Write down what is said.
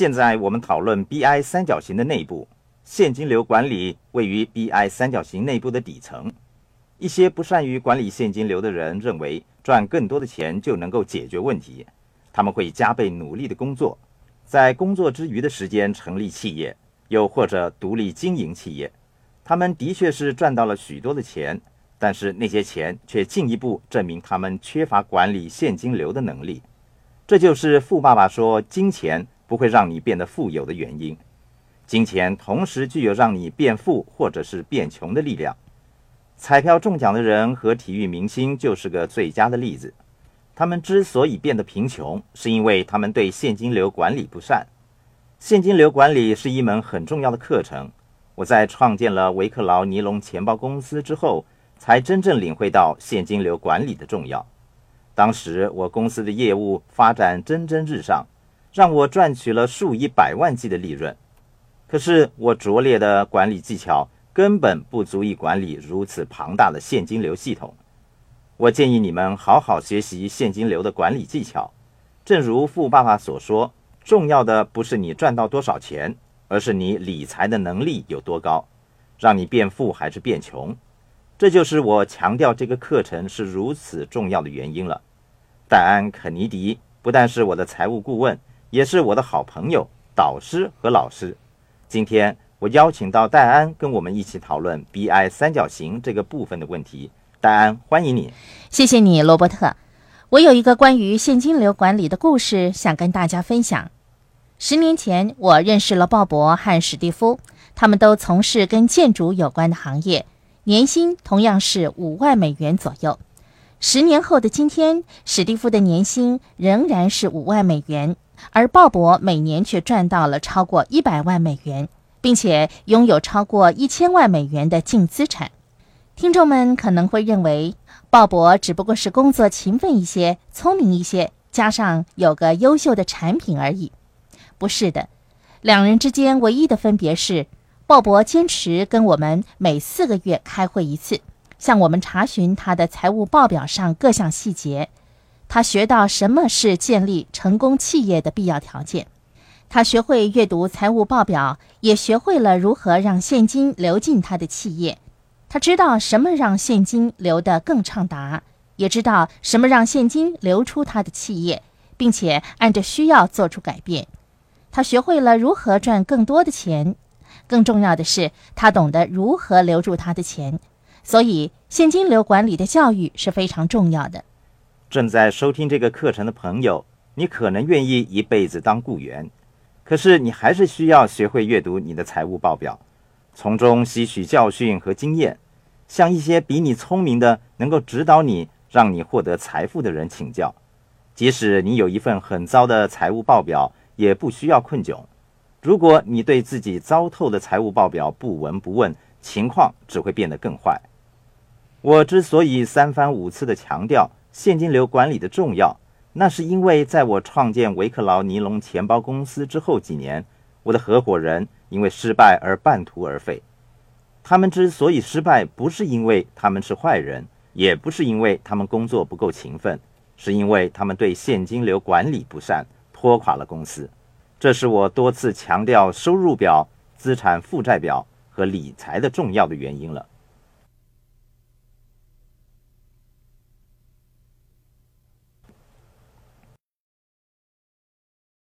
现在我们讨论 BI 三角形的内部，现金流管理位于 BI 三角形内部的底层。一些不善于管理现金流的人认为赚更多的钱就能够解决问题，他们会加倍努力的工作，在工作之余的时间成立企业，又或者独立经营企业。他们的确是赚到了许多的钱，但是那些钱却进一步证明他们缺乏管理现金流的能力。这就是富爸爸说金钱。不会让你变得富有的原因，金钱同时具有让你变富或者是变穷的力量。彩票中奖的人和体育明星就是个最佳的例子。他们之所以变得贫穷，是因为他们对现金流管理不善。现金流管理是一门很重要的课程。我在创建了维克劳尼龙钱包公司之后，才真正领会到现金流管理的重要。当时我公司的业务发展蒸蒸日上。让我赚取了数以百万计的利润，可是我拙劣的管理技巧根本不足以管理如此庞大的现金流系统。我建议你们好好学习现金流的管理技巧。正如富爸爸所说，重要的不是你赚到多少钱，而是你理财的能力有多高，让你变富还是变穷。这就是我强调这个课程是如此重要的原因了。戴安·肯尼迪不但是我的财务顾问。也是我的好朋友、导师和老师。今天我邀请到戴安跟我们一起讨论 BI 三角形这个部分的问题。戴安，欢迎你。谢谢你，罗伯特。我有一个关于现金流管理的故事想跟大家分享。十年前，我认识了鲍勃和史蒂夫，他们都从事跟建筑有关的行业，年薪同样是五万美元左右。十年后的今天，史蒂夫的年薪仍然是五万美元。而鲍勃每年却赚到了超过一百万美元，并且拥有超过一千万美元的净资产。听众们可能会认为，鲍勃只不过是工作勤奋一些、聪明一些，加上有个优秀的产品而已。不是的，两人之间唯一的分别是，鲍勃坚持跟我们每四个月开会一次，向我们查询他的财务报表上各项细节。他学到什么是建立成功企业的必要条件，他学会阅读财务报表，也学会了如何让现金流进他的企业。他知道什么让现金流得更畅达，也知道什么让现金流出他的企业，并且按着需要做出改变。他学会了如何赚更多的钱，更重要的是，他懂得如何留住他的钱。所以，现金流管理的教育是非常重要的。正在收听这个课程的朋友，你可能愿意一辈子当雇员，可是你还是需要学会阅读你的财务报表，从中吸取教训和经验，向一些比你聪明的、能够指导你、让你获得财富的人请教。即使你有一份很糟的财务报表，也不需要困窘。如果你对自己糟透的财务报表不闻不问，情况只会变得更坏。我之所以三番五次的强调。现金流管理的重要，那是因为在我创建维克劳尼龙钱包公司之后几年，我的合伙人因为失败而半途而废。他们之所以失败，不是因为他们是坏人，也不是因为他们工作不够勤奋，是因为他们对现金流管理不善，拖垮了公司。这是我多次强调收入表、资产负债表和理财的重要的原因了。